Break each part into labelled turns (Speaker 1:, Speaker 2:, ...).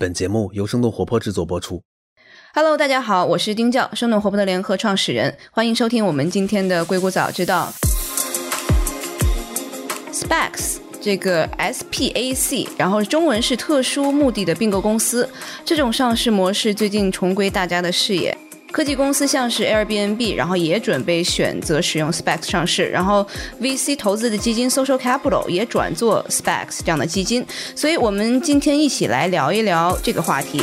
Speaker 1: 本节目由生动活泼制作播出。
Speaker 2: Hello，大家好，我是丁教，生动活泼的联合创始人，欢迎收听我们今天的硅谷早知道。Specs，这个 SPAC，然后中文是特殊目的的并购公司，这种上市模式最近重归大家的视野。科技公司像是 Airbnb，然后也准备选择使用 SPAC 上市，然后 VC 投资的基金 Social Capital 也转做 SPACs 这样的基金，所以我们今天一起来聊一聊这个话题。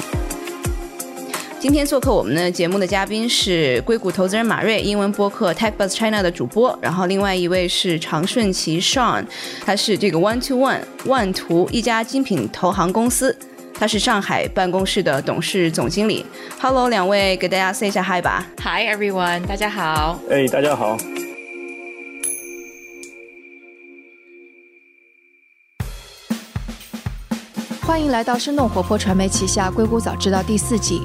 Speaker 2: 今天做客我们的节目的嘉宾是硅谷投资人马瑞，英文播客 TechBuzz China 的主播，然后另外一位是常顺奇 Sean，他是这个 One to One 万图一家精品投行公司，他是上海办公室的董事总经理。Hello，两位给大家 say 一下 hi 吧。
Speaker 3: Hi everyone，大家好。
Speaker 4: 哎，大家好。
Speaker 5: 欢迎来到生动活泼传媒旗下《硅谷早知道》第四季。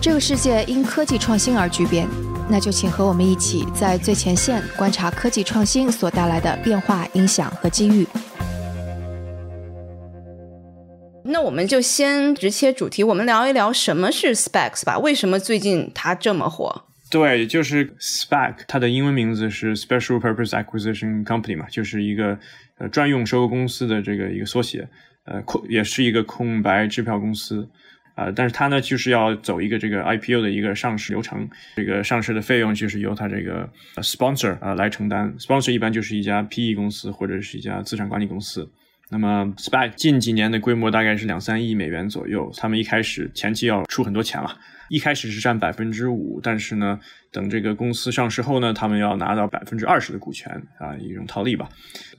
Speaker 5: 这个世界因科技创新而巨变，那就请和我们一起在最前线观察科技创新所带来的变化、影响和机遇。
Speaker 2: 我们就先直切主题，我们聊一聊什么是 Specs 吧。为什么最近它这么火？
Speaker 4: 对，就是 Spec，它的英文名字是 Special Purpose Acquisition Company 嘛，就是一个呃专用收购公司的这个一个缩写，呃空也是一个空白支票公司。啊、但是它呢，就是要走一个这个 IPO 的一个上市流程，这个上市的费用就是由它这个 sponsor 啊、呃、来承担。sponsor 一般就是一家 PE 公司或者是一家资产管理公司。那么 SPAC 近几年的规模大概是两三亿美元左右，他们一开始前期要出很多钱了，一开始是占百分之五，但是呢，等这个公司上市后呢，他们要拿到百分之二十的股权啊，一种套利吧。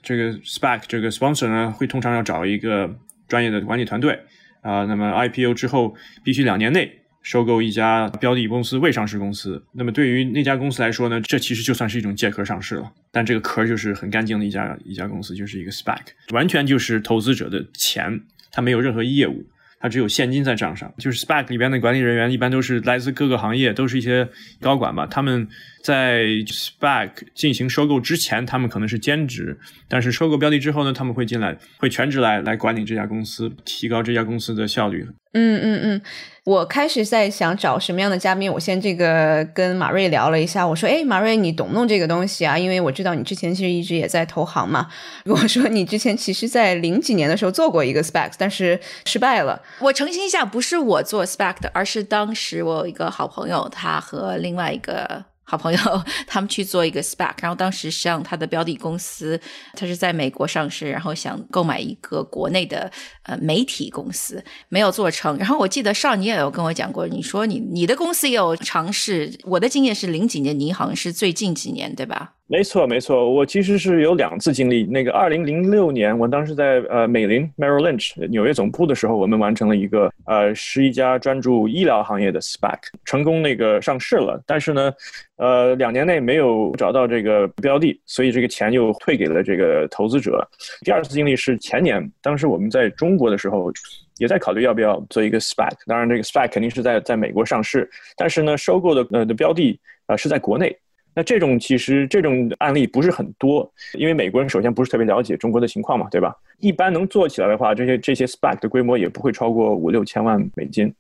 Speaker 4: 这个 SPAC 这个 sponsor 呢，会通常要找一个专业的管理团队。啊、那么 IPO 之后必须两年内收购一家标的公司未上市公司。那么对于那家公司来说呢，这其实就算是一种借壳上市了。但这个壳就是很干净的一家一家公司，就是一个 SPAC，完全就是投资者的钱，它没有任何业务，它只有现金在账上。就是 SPAC 里边的管理人员一般都是来自各个行业，都是一些高管吧，他们。在 SPAC 进行收购之前，他们可能是兼职，但是收购标的之后呢，他们会进来，会全职来来管理这家公司，提高这家公司的效率。
Speaker 2: 嗯嗯嗯，我开始在想找什么样的嘉宾，我先这个跟马瑞聊了一下，我说，哎，马瑞，你懂弄这个东西啊？因为我知道你之前其实一直也在投行嘛。我说你之前其实，在零几年的时候做过一个 spec，但是失败了。
Speaker 3: 我澄清一下，不是我做 spec 的，而是当时我有一个好朋友，他和另外一个。好朋友，他们去做一个 SPAC，然后当时实际上他的标的公司，他是在美国上市，然后想购买一个国内的呃媒体公司，没有做成。然后我记得少你也有跟我讲过，你说你你的公司也有尝试。我的经验是零几年，你好像是最近几年，对吧？
Speaker 4: 没错，没错，我其实是有两次经历。那个二零零六年，我当时在呃美林 Merrill Lynch 纽约总部的时候，我们完成了一个呃十一家专注医疗行业的 SPAC，成功那个上市了。但是呢，呃两年内没有找到这个标的，所以这个钱又退给了这个投资者。第二次经历是前年，当时我们在中国的时候。也在考虑要不要做一个 SPAC，当然这个 SPAC 肯定是在在美国上市，但是呢，收购的呃的标的呃是在国内。那这种其实这种案例不是很多，因为美国人首先不是特别了解中国的情况嘛，对吧？一般能做起来的话，这些这些 SPAC 的规模也不会超过五六千万美金。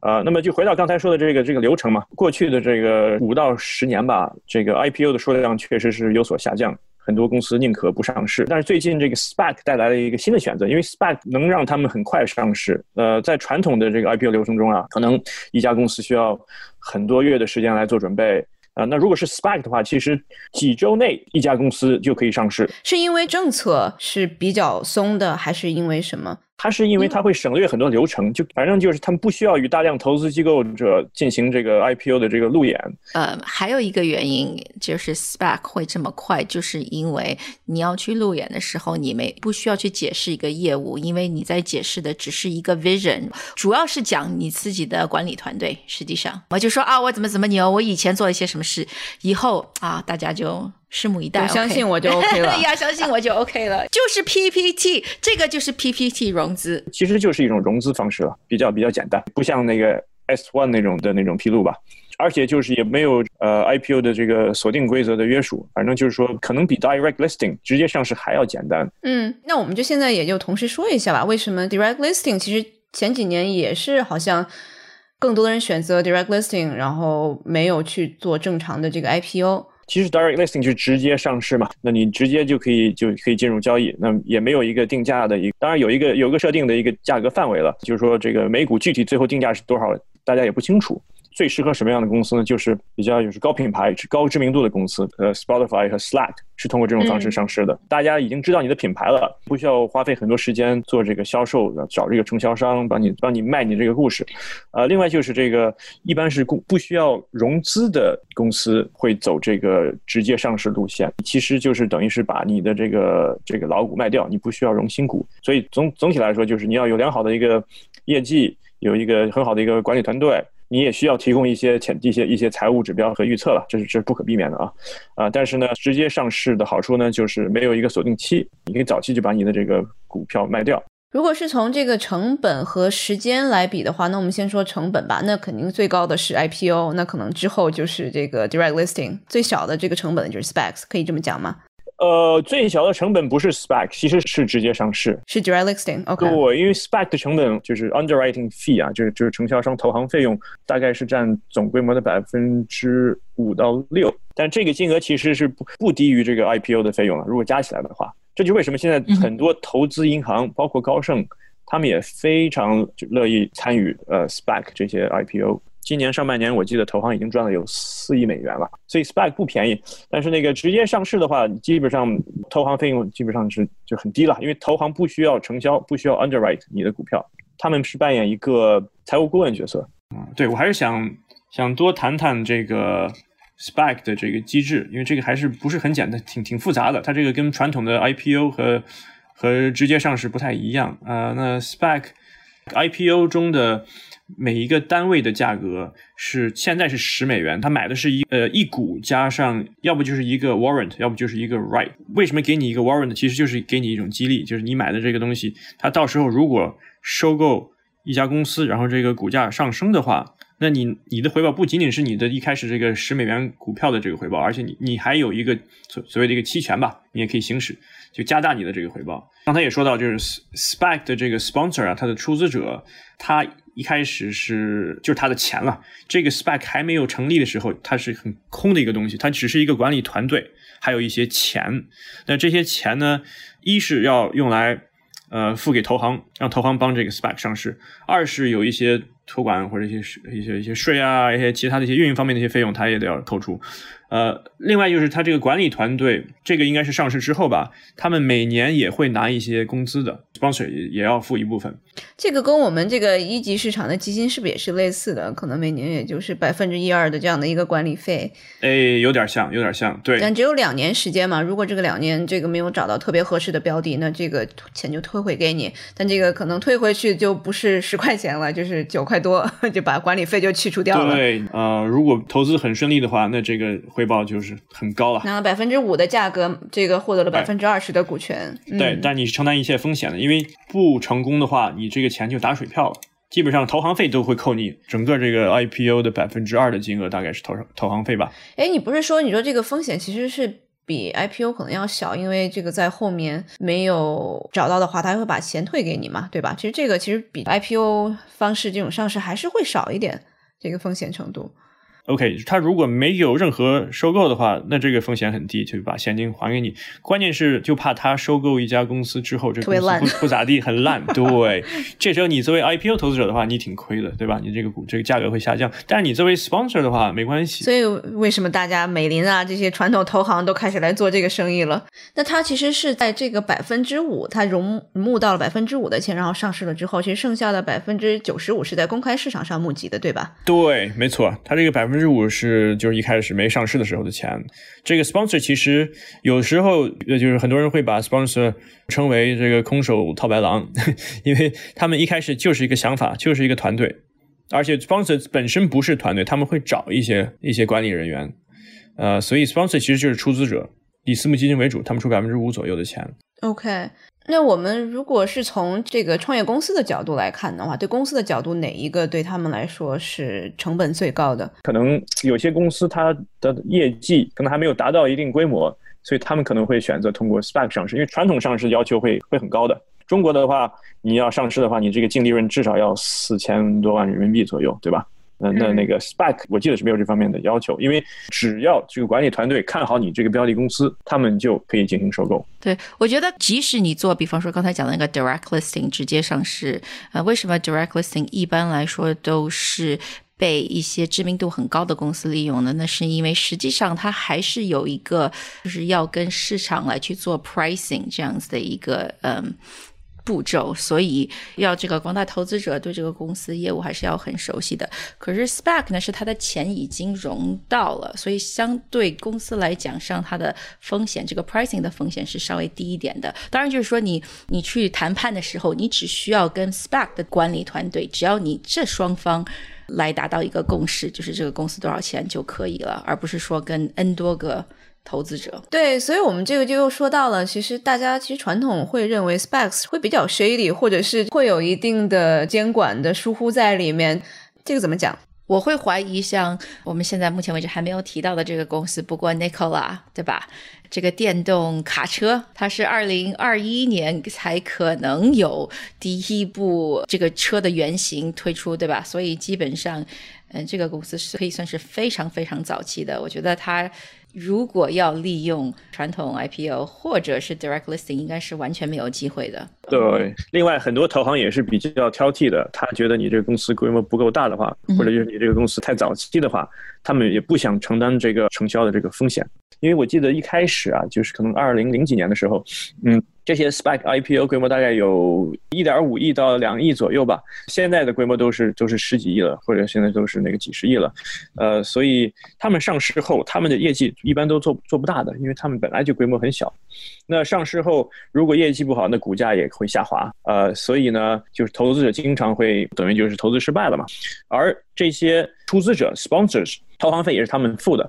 Speaker 4: 呃，那么就回到刚才说的这个这个流程嘛，过去的这个五到十年吧，这个 IPO 的数量确实是有所下降。很多公司宁可不上市，但是最近这个 SPAC 带来了一个新的选择，因为 SPAC 能让他们很快上市。呃，在传统的这个 IPO 流程中啊，可能一家公司需要很多月的时间来做准备。啊、那如果是 SPAC 的话，其实几周内一家公司就可以上市。
Speaker 2: 是因为政策是比较松的，还是因为什么？
Speaker 4: 它是因为它会省略很多流程，就反正就是他们不需要与大量投资机构者进行这个 IPO 的这个路演。
Speaker 3: 呃，还有一个原因就是 SPAC 会这么快，就是因为你要去路演的时候，你没不需要去解释一个业务，因为你在解释的只是一个 vision，主要是讲你自己的管理团队。实际上，我就说啊，我怎么怎么牛，我以前做了一些什么事，以后啊，大家就。拭目以待，
Speaker 2: 相信我就 OK 了。
Speaker 3: 呀，相信我就 OK 了，就是 PPT，这个就是 PPT 融资，
Speaker 4: 其实就是一种融资方式了，比较比较简单，不像那个 S one 那种的那种披露吧。而且就是也没有呃 IPO 的这个锁定规则的约束，反正就是说可能比 direct listing 直接上市还要简单。
Speaker 2: 嗯，那我们就现在也就同时说一下吧，为什么 direct listing 其实。前几年也是好像更多的人选择 direct listing，然后没有去做正常的这个 IPO。
Speaker 4: 其实 direct listing 就直接上市嘛，那你直接就可以就可以进入交易，那也没有一个定价的一，当然有一个有一个设定的一个价格范围了，就是说这个每股具体最后定价是多少，大家也不清楚。最适合什么样的公司呢？就是比较就是高品牌、高知名度的公司。呃，Spotify 和 Slack 是通过这种方式上市的。大家已经知道你的品牌了，不需要花费很多时间做这个销售，找这个承销商帮你帮你卖你这个故事。呃，另外就是这个一般是不不需要融资的公司会走这个直接上市路线，其实就是等于是把你的这个这个老股卖掉，你不需要融新股。所以总总体来说，就是你要有良好的一个业绩，有一个很好的一个管理团队。你也需要提供一些潜一些一些财务指标和预测了，这是这是不可避免的啊啊！但是呢，直接上市的好处呢，就是没有一个锁定期，你可以早期就把你的这个股票卖掉。
Speaker 2: 如果是从这个成本和时间来比的话，那我们先说成本吧。那肯定最高的是 IPO，那可能之后就是这个 Direct Listing，最小的这个成本就是 Specs，可以这么讲吗？
Speaker 4: 呃，最小的成本不是 SPAC，其实是直接上市，
Speaker 2: 是 direct listing。OK，
Speaker 4: 对，因为 SPAC 的成本就是 underwriting fee 啊，就是就是承销商投行费用，大概是占总规模的百分之五到六，但这个金额其实是不不低于这个 IPO 的费用了。如果加起来的话，这就为什么现在很多投资银行，包括高盛，他们也非常乐意参与呃 SPAC 这些 IPO。今年上半年，我记得投行已经赚了有四亿美元了，所以 SPAC 不便宜。但是那个直接上市的话，基本上投行费用基本上是就很低了，因为投行不需要承销，不需要 underwrite 你的股票，他们是扮演一个财务顾问角色。嗯，对我还是想想多谈谈这个 SPAC 的这个机制，因为这个还是不是很简单，挺挺复杂的。它这个跟传统的 IPO 和和直接上市不太一样啊。那 SPAC IPO 中的。每一个单位的价格是现在是十美元，他买的是一呃一股加上，要不就是一个 warrant，要不就是一个 right。为什么给你一个 warrant？其实就是给你一种激励，就是你买的这个东西，它到时候如果收购一家公司，然后这个股价上升的话，那你你的回报不仅仅是你的一开始这个十美元股票的这个回报，而且你你还有一个所所谓的一个期权吧，你也可以行使，就加大你的这个回报。刚才也说到，就是 SPAC 的这个 sponsor 啊，它的出资者，他。一开始是就是他的钱了。这个 SPAC 还没有成立的时候，它是很空的一个东西，它只是一个管理团队，还有一些钱。那这些钱呢，一是要用来呃付给投行，让投行帮这个 SPAC 上市；二是有一些托管或者一些一些一些税啊，一些其他的一些运营方面的一些费用，它也得要扣除。呃，另外就是他这个管理团队，这个应该是上市之后吧，他们每年也会拿一些工资的，sponsor 也也要付一部分。
Speaker 2: 这个跟我们这个一级市场的基金是不是也是类似的？可能每年也就是百分之一二的这样的一个管理费。
Speaker 4: 哎，有点像，有点像，对。
Speaker 2: 但只有两年时间嘛，如果这个两年这个没有找到特别合适的标的，那这个钱就退回给你。但这个可能退回去就不是十块钱了，就是九块多，就把管理费就去除掉了。
Speaker 4: 对，呃，如果投资很顺利的话，那这个。回报就是很高了，
Speaker 2: 拿了百分之五的价格，这个获得了百分之二十的股权。
Speaker 4: 对，但你是承担一切风险的，因为为不成功的话，你这个钱就打水漂了。基本上投行费都会扣你整个这个 IPO 的百分之二的金额，大概是投投行费吧。
Speaker 2: 哎，你不是说你说这个风险其实是比 IPO 可能要小，因为这个在后面没有找到的话，他会把钱退给你嘛，对吧？其实这个其实比 IPO 方式这种上市还是会少一点，这个风险程度。
Speaker 4: OK，他如果没有任何收购的话，那这个风险很低，就把现金还给你。关键是就怕他收购一家公司之后，这公司不不咋地，很烂。对，这时候你作为 IPO 投资者的话，你挺亏的，对吧？你这个股这个价格会下降。但是你作为 sponsor 的话，没关系。
Speaker 2: 所以为什么大家美林啊这些传统投行都开始来做这个生意了？那他其实是在这个百分之五，他融募到了百分之五的钱，然后上市了之后，其实剩下的百分之九十五是在公开市场上募集的，对吧？
Speaker 4: 对，没错，他这个百分。百分之五是就是一开始没上市的时候的钱。这个 sponsor 其实有时候呃就是很多人会把 sponsor 称为这个空手套白狼，因为他们一开始就是一个想法，就是一个团队，而且 sponsor 本身不是团队，他们会找一些一些管理人员，呃，所以 sponsor 其实就是出资者，以私募基金为主，他们出百分之五左右的钱。
Speaker 2: OK。那我们如果是从这个创业公司的角度来看的话，对公司的角度，哪一个对他们来说是成本最高的？
Speaker 4: 可能有些公司它的业绩可能还没有达到一定规模，所以他们可能会选择通过 SPAC 上市，因为传统上市要求会会很高的。中国的话，你要上市的话，你这个净利润至少要四千多万人民币左右，对吧？那那那个 SPAC 我记得是没有这方面的要求，因为只要这个管理团队看好你这个标的公司，他们就可以进行收购。
Speaker 3: 对，我觉得即使你做，比方说刚才讲的那个 direct listing 直接上市，呃，为什么 direct listing 一般来说都是被一些知名度很高的公司利用呢？那是因为实际上它还是有一个就是要跟市场来去做 pricing 这样子的一个嗯。步骤，所以要这个广大投资者对这个公司业务还是要很熟悉的。可是 SPAC 呢，是它的钱已经融到了，所以相对公司来讲，上它的风险，这个 pricing 的风险是稍微低一点的。当然，就是说你你去谈判的时候，你只需要跟 SPAC 的管理团队，只要你这双方来达到一个共识，就是这个公司多少钱就可以了，而不是说跟 N 多个。投资者
Speaker 2: 对，所以我们这个就又说到了，其实大家其实传统会认为 SPACs 会比较 shady，或者是会有一定的监管的疏忽在里面。这个怎么讲？
Speaker 3: 我会怀疑，像我们现在目前为止还没有提到的这个公司，不过 Nikola 对吧？这个电动卡车，它是二零二一年才可能有第一部这个车的原型推出，对吧？所以基本上，嗯，这个公司是可以算是非常非常早期的。我觉得它。如果要利用传统 IPO 或者是 direct listing，应该是完全没有机会的。
Speaker 4: 对，另外很多投行也是比较挑剔的，他觉得你这个公司规模不够大的话，或者就是你这个公司太早期的话，他们也不想承担这个承销的这个风险。因为我记得一开始啊，就是可能二零零几年的时候，嗯。这些 SPAC IPO 规模大概有一点五亿到两亿左右吧，现在的规模都是都是十几亿了，或者现在都是那个几十亿了，呃，所以他们上市后，他们的业绩一般都做做不大的，因为他们本来就规模很小。那上市后如果业绩不好，那股价也会下滑，呃，所以呢，就是投资者经常会等于就是投资失败了嘛，而这些出资者 sponsors。投行费也是他们付的，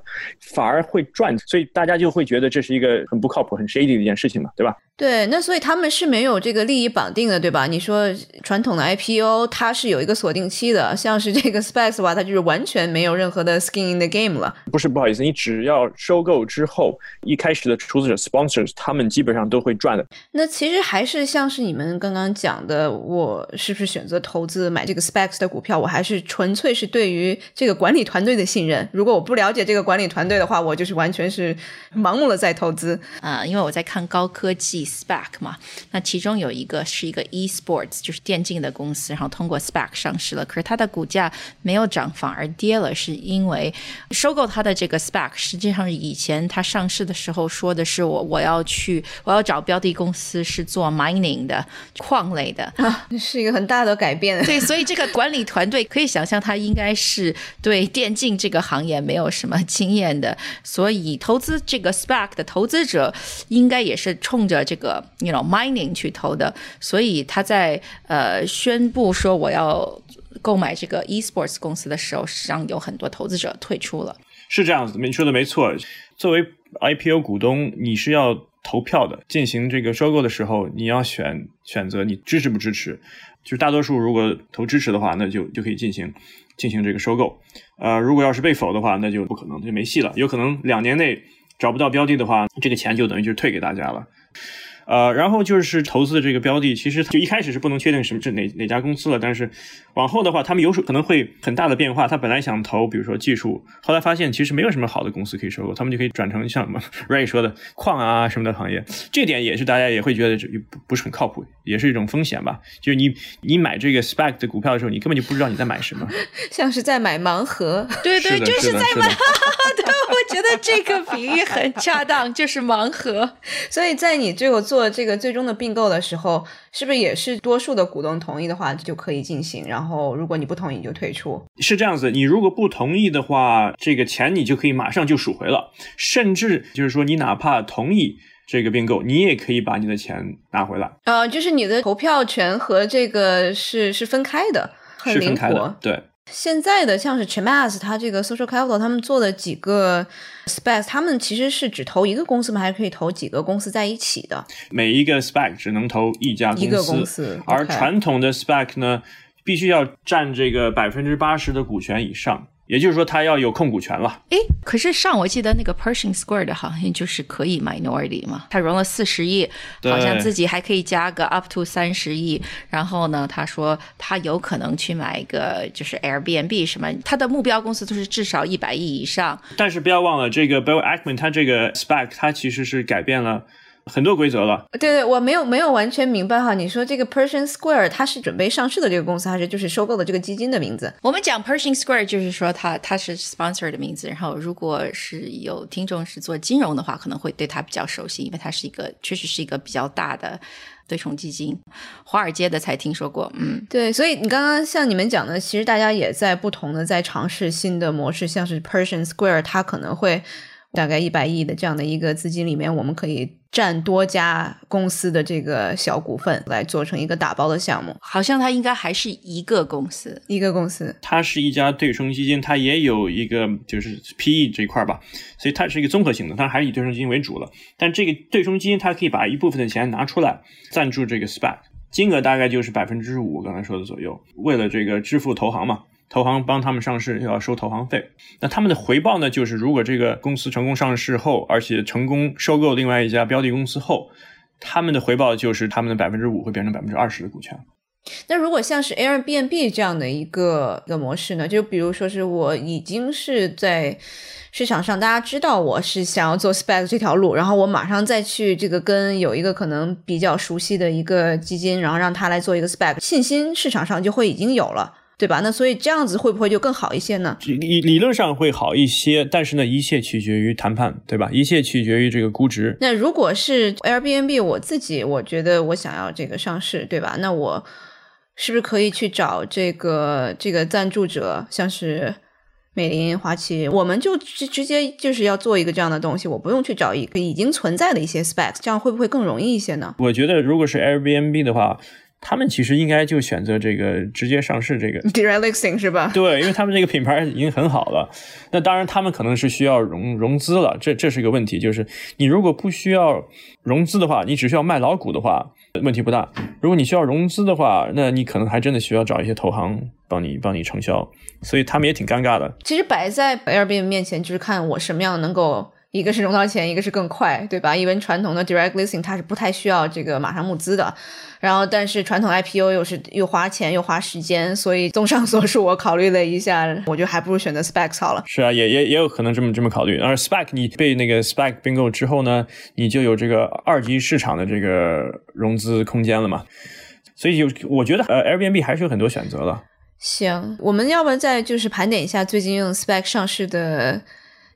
Speaker 4: 反而会赚，所以大家就会觉得这是一个很不靠谱、很 shady 的一件事情嘛，对吧？
Speaker 2: 对，那所以他们是没有这个利益绑定的，对吧？你说传统的 IPO 它是有一个锁定期的，像是这个 SPAC 的话，它就是完全没有任何的 skin in the game 了。
Speaker 4: 不是，不好意思，你只要收购之后，一开始的出资者 sponsors 他们基本上都会赚的。
Speaker 2: 那其实还是像是你们刚刚讲的，我是不是选择投资买这个 SPAC 的股票？我还是纯粹是对于这个管理团队的信任。如果我不了解这个管理团队的话，我就是完全是盲目的在投资
Speaker 3: 啊。因为我在看高科技 SPAC 嘛，那其中有一个是一个 eSports，就是电竞的公司，然后通过 SPAC 上市了。可是它的股价没有涨，反而跌了，是因为收购它的这个 SPAC，实际上以前它上市的时候说的是我我要去我要找标的公司是做 mining 的矿类的
Speaker 2: 啊，是一个很大的改变。
Speaker 3: 对，所以这个管理团队可以想象，他应该是对电竞这个行行业没。有什么经验的，所以投资这个 SPAC 的投资者应该也是冲着这个 you know mining 去投的，所以他在呃宣布说我要购买这个 eSports 公司的时候，实际上有很多投资者退出了。
Speaker 4: 是这样子，你说的没错。作为 IPO 股东，你是要投票的，进行这个收购的时候，你要选选择你支持不支持。就是大多数如果投支持的话，那就就可以进行。进行这个收购，呃，如果要是被否的话，那就不可能，就没戏了。有可能两年内找不到标的的话，这个钱就等于就退给大家了。呃，然后就是投资的这个标的，其实就一开始是不能确定什么是哪哪家公司了，但是往后的话，他们有可能会很大的变化。他本来想投，比如说技术，后来发现其实没有什么好的公司可以收购，他们就可以转成像什么 Ray 说的矿啊什么的行业。这点也是大家也会觉得这不不是很靠谱，也是一种风险吧。就是你你买这个 Spec 的股票的时候，你根本就不知道你在买什么，
Speaker 2: 像是在买盲盒。
Speaker 3: 对对，就是在买。对，我觉得这个比喻很恰当，就是盲盒。
Speaker 2: 所以在你最后。做这个最终的并购的时候，是不是也是多数的股东同意的话就可以进行？然后如果你不同意，就退出。
Speaker 4: 是这样子，你如果不同意的话，这个钱你就可以马上就赎回了。甚至就是说，你哪怕同意这个并购，你也可以把你的钱拿回来。
Speaker 2: 呃，就是你的投票权和这个是是分开的，很灵活。
Speaker 4: 对。
Speaker 2: 现在的像是 Chamath，他这个 Social Capital，他们做的几个 SPAC，他们其实是只投一个公司吗？还是可以投几个公司在一起的？
Speaker 4: 每一个 SPAC 只能投一家
Speaker 2: 一个公司，
Speaker 4: 而传统的 SPAC 呢，必须要占这个百分之八十的股权以上。也就是说，他要有控股权了。
Speaker 3: 诶，可是上我记得那个 Pershing Square 的好像就是可以 minority 嘛，他融了四十亿，好像自己还可以加个 up to 三十亿。然后呢，他说他有可能去买一个就是 Airbnb 什么，他的目标公司都是至少一百亿以上。
Speaker 4: 但是不要忘了，这个 Bill Ackman 他这个 spec 他其实是改变了。很多规则了，
Speaker 2: 对对，我没有没有完全明白哈。你说这个 Pershing Square 它是准备上市的这个公司，还是就是收购的这个基金的名字？
Speaker 3: 我们讲 Pershing Square 就是说它它是 sponsor 的名字。然后如果是有听众是做金融的话，可能会对它比较熟悉，因为它是一个确实是一个比较大的对冲基金，华尔街的才听说过。嗯，
Speaker 2: 对，所以你刚刚像你们讲的，其实大家也在不同的在尝试新的模式，像是 Pershing Square，它可能会。大概一百亿的这样的一个资金里面，我们可以占多家公司的这个小股份，来做成一个打包的项目。
Speaker 3: 好像它应该还是一个公司，
Speaker 2: 一个公司。
Speaker 4: 它是一家对冲基金，它也有一个就是 PE 这一块吧，所以它是一个综合性的，但还是以对冲基金为主了。但这个对冲基金它可以把一部分的钱拿出来赞助这个 SPAC，金额大概就是百分之五，刚才说的左右，为了这个支付投行嘛。投行帮他们上市又要收投行费，那他们的回报呢？就是如果这个公司成功上市后，而且成功收购另外一家标的公司后，他们的回报就是他们的百分之五会变成百分之二十的股权。
Speaker 2: 那如果像是 Airbnb 这样的一个一个模式呢？就比如说是我已经是在市场上大家知道我是想要做 SPAC 这条路，然后我马上再去这个跟有一个可能比较熟悉的一个基金，然后让他来做一个 SPAC，信心市场上就会已经有了。对吧？那所以这样子会不会就更好一些呢？
Speaker 4: 理理论上会好一些，但是呢，一切取决于谈判，对吧？一切取决于这个估值。
Speaker 2: 那如果是 Airbnb，我自己我觉得我想要这个上市，对吧？那我是不是可以去找这个这个赞助者，像是美林、华旗，我们就直直接就是要做一个这样的东西，我不用去找一个已经存在的一些 specs，这样会不会更容易一些呢？
Speaker 4: 我觉得如果是 Airbnb 的话。他们其实应该就选择这个直接上市这个
Speaker 2: direct listing 是吧？
Speaker 4: 对，因为他们这个品牌已经很好了。那当然，他们可能是需要融融资了，这这是一个问题。就是你如果不需要融资的话，你只需要卖老股的话，问题不大。如果你需要融资的话，那你可能还真的需要找一些投行帮你帮你承销。所以他们也挺尴尬的。
Speaker 2: 其实摆在 Airbnb 面前，就是看我什么样能够。一个是融到钱，一个是更快，对吧？因为传统的 direct listing 它是不太需要这个马上募资的，然后但是传统 IPO 又是又花钱又花时间，所以综上所述，我考虑了一下，我觉得还不如选择 SPAC 好了。
Speaker 4: 是啊，也也也有可能这么这么考虑。而 SPAC 你被那个 SPAC 并购之后呢，你就有这个二级市场的这个融资空间了嘛？所以就我觉得呃 Airbnb 还是有很多选择的。
Speaker 2: 行，我们要不然再就是盘点一下最近用 SPAC 上市的。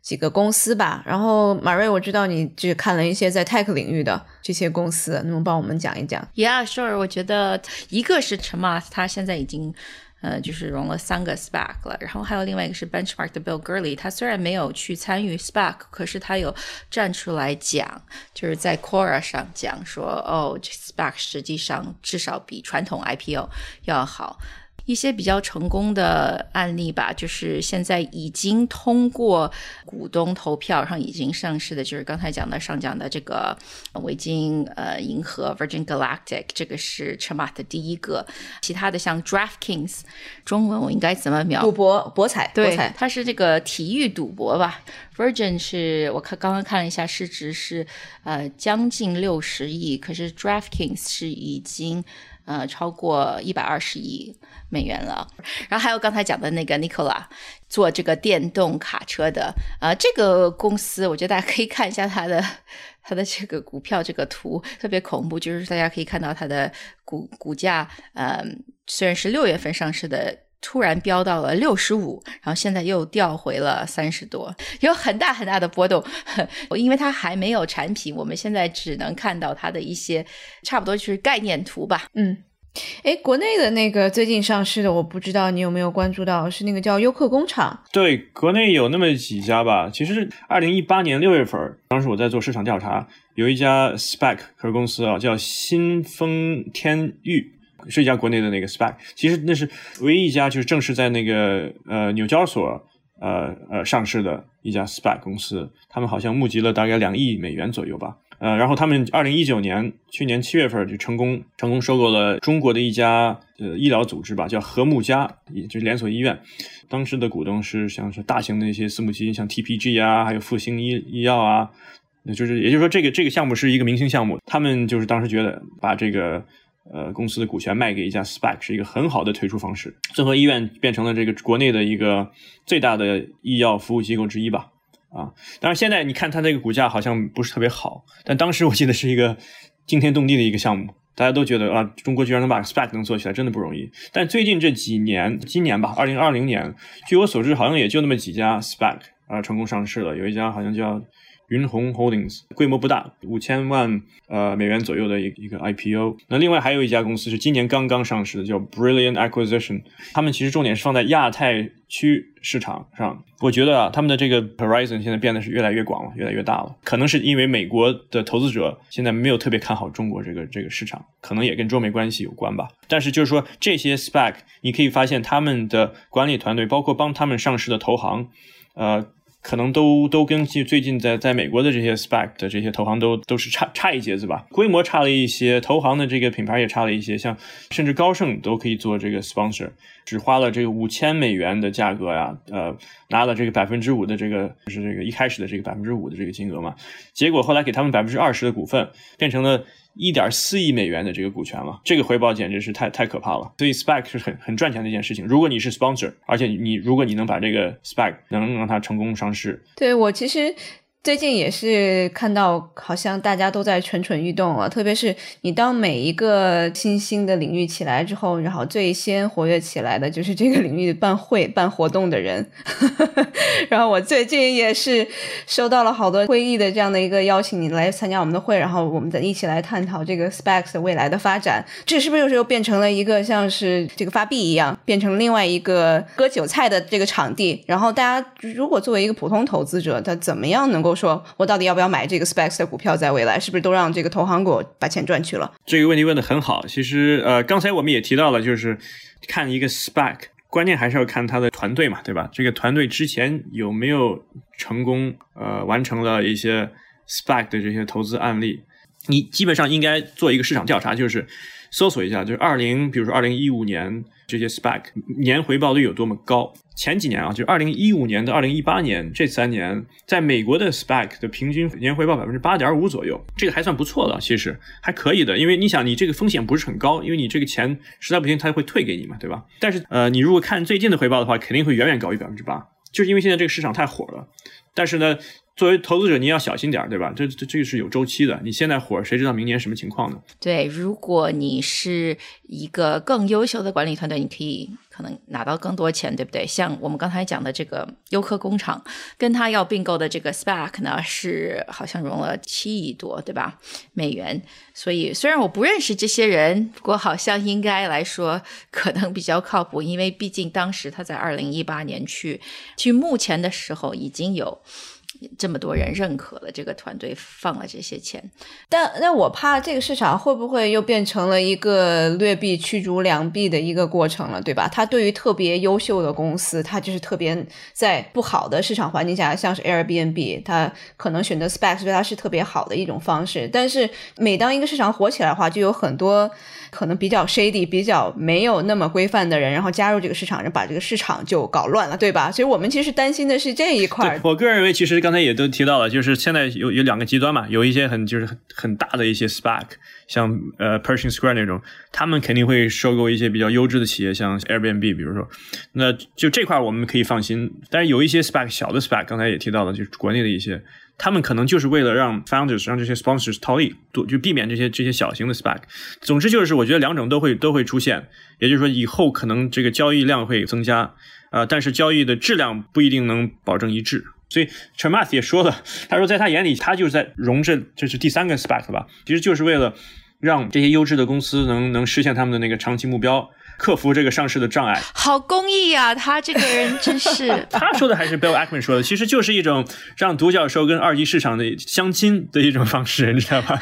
Speaker 2: 几个公司吧，然后马瑞，我知道你只看了一些在 tech 领域的这些公司，能不能帮我们讲一讲
Speaker 3: ？Yeah, sure。我觉得一个是 Chamath，他现在已经呃就是融了三个 SPAC 了，然后还有另外一个是 Benchmark 的 Bill Gurley，他虽然没有去参与 SPAC，可是他有站出来讲，就是在 Quora 上讲说，哦，这 SPAC 实际上至少比传统 IPO 要好。一些比较成功的案例吧，就是现在已经通过股东投票，然后已经上市的，就是刚才讲的上讲的这个维京呃银河 Virgin Galactic，这个是 Chamath 的第一个。其他的像 DraftKings，中文我应该怎么描？
Speaker 2: 赌博博彩，
Speaker 3: 对，它是这个体育赌博吧。Virgin 是我看刚刚看了一下，市值是呃将近六十亿，可是 DraftKings 是已经。呃，超过一百二十亿美元了。然后还有刚才讲的那个 Nikola 做这个电动卡车的，呃，这个公司，我觉得大家可以看一下它的它的这个股票这个图，特别恐怖，就是大家可以看到它的股股价，呃，虽然是六月份上市的。突然飙到了六十五，然后现在又掉回了三十多，有很大很大的波动。因为它还没有产品，我们现在只能看到它的一些差不多就是概念图吧。
Speaker 2: 嗯，哎，国内的那个最近上市的，我不知道你有没有关注到，是那个叫优客工厂。
Speaker 4: 对，国内有那么几家吧。其实二零一八年六月份，当时我在做市场调查，有一家 SPAC 科公司啊，叫新丰天域。是一家国内的那个 SPAC，其实那是唯一一家就是正式在那个呃纽交所呃呃上市的一家 SPAC 公司，他们好像募集了大概两亿美元左右吧。呃，然后他们二零一九年去年七月份就成功成功收购了中国的一家呃医疗组织吧，叫和睦家，也就是连锁医院。当时的股东是像是大型的一些私募基金，像 TPG 啊，还有复星医医药啊，就是也就是说这个这个项目是一个明星项目，他们就是当时觉得把这个。呃，公司的股权卖给一家 SPAC 是一个很好的退出方式。综合医院变成了这个国内的一个最大的医药服务机构之一吧。啊，当然现在你看它这个股价好像不是特别好，但当时我记得是一个惊天动地的一个项目，大家都觉得啊，中国居然能把 SPAC 能做起来，真的不容易。但最近这几年，今年吧，二零二零年，据我所知，好像也就那么几家 SPAC 啊成功上市了，有一家好像叫。云鸿 Holdings 规模不大，五千万呃美元左右的一一个 IPO。那另外还有一家公司是今年刚刚上市的，叫 Brilliant Acquisition。他们其实重点是放在亚太区市场上。我觉得啊，他们的这个 Horizon 现在变得是越来越广了，越来越大了。可能是因为美国的投资者现在没有特别看好中国这个这个市场，可能也跟中美关系有关吧。但是就是说这些 SPAC，你可以发现他们的管理团队，包括帮他们上市的投行，呃。可能都都跟最近在在美国的这些 SPAC 的这些投行都都是差差一截子吧，规模差了一些，投行的这个品牌也差了一些，像甚至高盛都可以做这个 sponsor，只花了这个五千美元的价格呀，呃，拿了这个百分之五的这个就是这个一开始的这个百分之五的这个金额嘛，结果后来给他们百分之二十的股份，变成了。一点四亿美元的这个股权了，这个回报简直是太太可怕了。所以 SPAC 是很很赚钱的一件事情。如果你是 sponsor，而且你如果你能把这个 SPAC 能让它成功上市，
Speaker 2: 对我其实。最近也是看到，好像大家都在蠢蠢欲动啊！特别是你当每一个新兴的领域起来之后，然后最先活跃起来的就是这个领域办会办活动的人。然后我最近也是收到了好多会议的这样的一个邀请，你来参加我们的会，然后我们再一起来探讨这个 SPACs 未来的发展。这是不是又是又变成了一个像是这个发币一样，变成另外一个割韭菜的这个场地？然后大家如果作为一个普通投资者，他怎么样能够？说我到底要不要买这个 Specs 的股票？在未来是不是都让这个投行给我把钱赚去了？
Speaker 4: 这个问题问的很好。其实呃，刚才我们也提到了，就是看一个 Spec，关键还是要看他的团队嘛，对吧？这个团队之前有没有成功呃完成了一些 Spec 的这些投资案例？你基本上应该做一个市场调查，就是搜索一下，就是二零，比如说二零一五年。这些 SPAC 年回报率有多么高？前几年啊，就二零一五年到二零一八年这三年，在美国的 SPAC 的平均年回报百分之八点五左右，这个还算不错的，其实还可以的。因为你想，你这个风险不是很高，因为你这个钱实在不行，他会退给你嘛，对吧？但是呃，你如果看最近的回报的话，肯定会远远高于百分之八，就是因为现在这个市场太火了。但是呢。作为投资者，你要小心点儿，对吧？这这这个是有周期的。你现在火，谁知道明年什么情况呢？
Speaker 3: 对，如果你是一个更优秀的管理团队，你可以可能拿到更多钱，对不对？像我们刚才讲的这个优客工厂，跟他要并购的这个 SPAC 呢，是好像融了七亿多，对吧？美元。所以虽然我不认识这些人，不过好像应该来说可能比较靠谱，因为毕竟当时他在二零一八年去去目前的时候已经有。这么多人认可了这个团队，放了这些钱，
Speaker 2: 但那我怕这个市场会不会又变成了一个劣币驱逐良币的一个过程了，对吧？它对于特别优秀的公司，它就是特别在不好的市场环境下，像是 Airbnb，它可能选择 Specs 对它是特别好的一种方式。但是每当一个市场火起来的话，就有很多可能比较 shady、比较没有那么规范的人，然后加入这个市场，然后把这个市场就搞乱了，对吧？所以我们其实担心的是这一块。
Speaker 4: 我个人认为，其实。刚才也都提到了，就是现在有有两个极端嘛，有一些很就是很大的一些 SPAC，像呃 Pershing Square 那种，他们肯定会收购一些比较优质的企业，像 Airbnb，比如说，那就这块我们可以放心。但是有一些 SPAC 小的 SPAC，刚才也提到了，就是国内的一些，他们可能就是为了让 founders 让这些 sponsors 套利，就避免这些这些小型的 SPAC。总之就是，我觉得两种都会都会出现，也就是说以后可能这个交易量会增加，呃，但是交易的质量不一定能保证一致。所以 c h a m a s 也说了，他说在他眼里，他就是在融这这是第三个 spec 吧，其实就是为了让这些优质的公司能能实现他们的那个长期目标，克服这个上市的障碍。
Speaker 3: 好公益啊，他这个人真是。
Speaker 4: 他说的还是 Bill Ackman 说的，其实就是一种让独角兽跟二级市场的相亲的一种方式，你知道吧？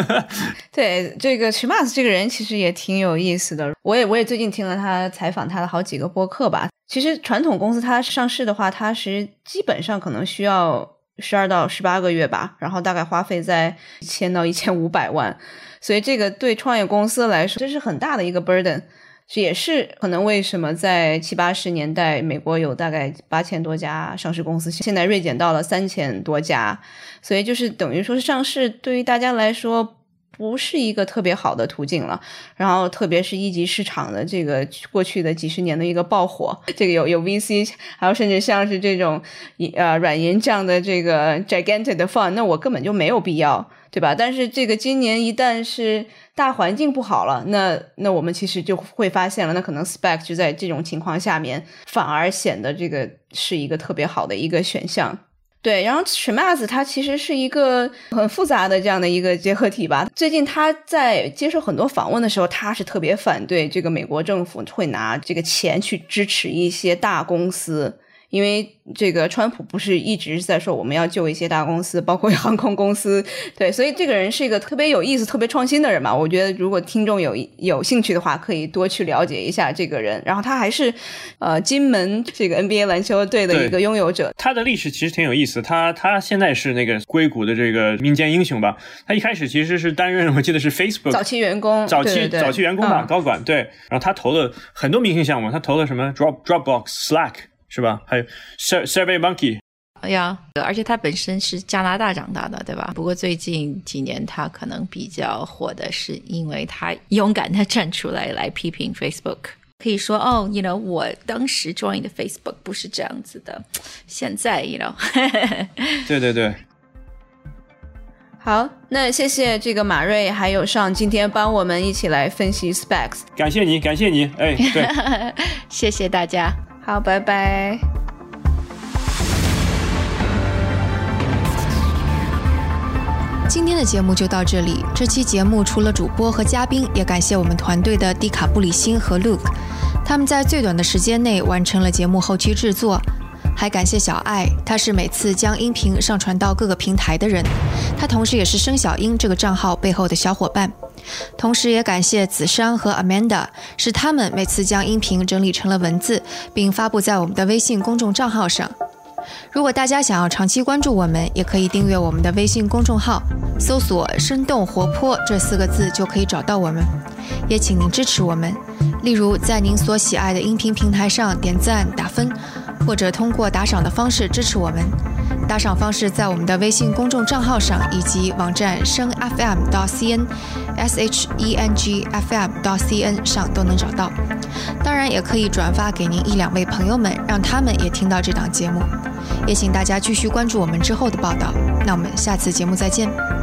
Speaker 2: 对，这个 c h m a s 这个人其实也挺有意思的，我也我也最近听了他采访他的好几个播客吧。其实传统公司它上市的话，它是基本上可能需要十二到十八个月吧，然后大概花费在一千到一千五百万，所以这个对创业公司来说，这是很大的一个 burden。这也是可能为什么在七八十年代，美国有大概八千多家上市公司，现在锐减到了三千多家，所以就是等于说是上市对于大家来说不是一个特别好的途径了。然后特别是一级市场的这个过去的几十年的一个爆火，这个有有 VC，还有甚至像是这种呃软银这样的这个 gigantic 的 fund，那我根本就没有必要。对吧？但是这个今年一旦是大环境不好了，那那我们其实就会发现了，那可能 spec 就在这种情况下面反而显得这个是一个特别好的一个选项。对，然后 s c h m a z 它其实是一个很复杂的这样的一个结合体吧。最近他在接受很多访问的时候，他是特别反对这个美国政府会拿这个钱去支持一些大公司。因为这个川普不是一直在说我们要救一些大公司，包括 航空公司，对，所以这个人是一个特别有意思、特别创新的人嘛。我觉得如果听众有有兴趣的话，可以多去了解一下这个人。然后他还是呃金门这个 NBA 篮球队的一个拥有者。
Speaker 4: 他的历史其实挺有意思。他他现在是那个硅谷的这个民间英雄吧？他一开始其实是担任我记得是 Facebook
Speaker 2: 早期员工，
Speaker 4: 早期早期员工吧，高管对。然后他投了很多明星项目，他投了什么 Drop Dropbox、Slack。是吧？还有 Survey Monkey，
Speaker 3: 哎呀，而且他本身是加拿大长大的，对吧？不过最近几年他可能比较火的是，因为他勇敢的站出来来批评 Facebook，可以说哦，you know，我当时 join 的 Facebook 不是这样子的，现在，you know，
Speaker 4: 对对对。
Speaker 2: 好，那谢谢这个马瑞还有上今天帮我们一起来分析 Specs，
Speaker 4: 感谢你，感谢你，哎，对，
Speaker 3: 谢谢大家。
Speaker 2: 好，拜拜。
Speaker 5: 今天的节目就到这里。这期节目除了主播和嘉宾，也感谢我们团队的迪卡布里辛和 Luke，他们在最短的时间内完成了节目后期制作。还感谢小爱，他是每次将音频上传到各个平台的人，他同时也是生小英这个账号背后的小伙伴。同时也感谢子珊和 Amanda，是他们每次将音频整理成了文字，并发布在我们的微信公众账号上。如果大家想要长期关注我们，也可以订阅我们的微信公众号，搜索“生动活泼”这四个字就可以找到我们。也请您支持我们，例如在您所喜爱的音频平台上点赞打分。或者通过打赏的方式支持我们，打赏方式在我们的微信公众账号上以及网站声 FM 到 CN，S H E N G F M 到 C N 上都能找到。当然，也可以转发给您一两位朋友们，让他们也听到这档节目。也请大家继续关注我们之后的报道。那我们下次节目再见。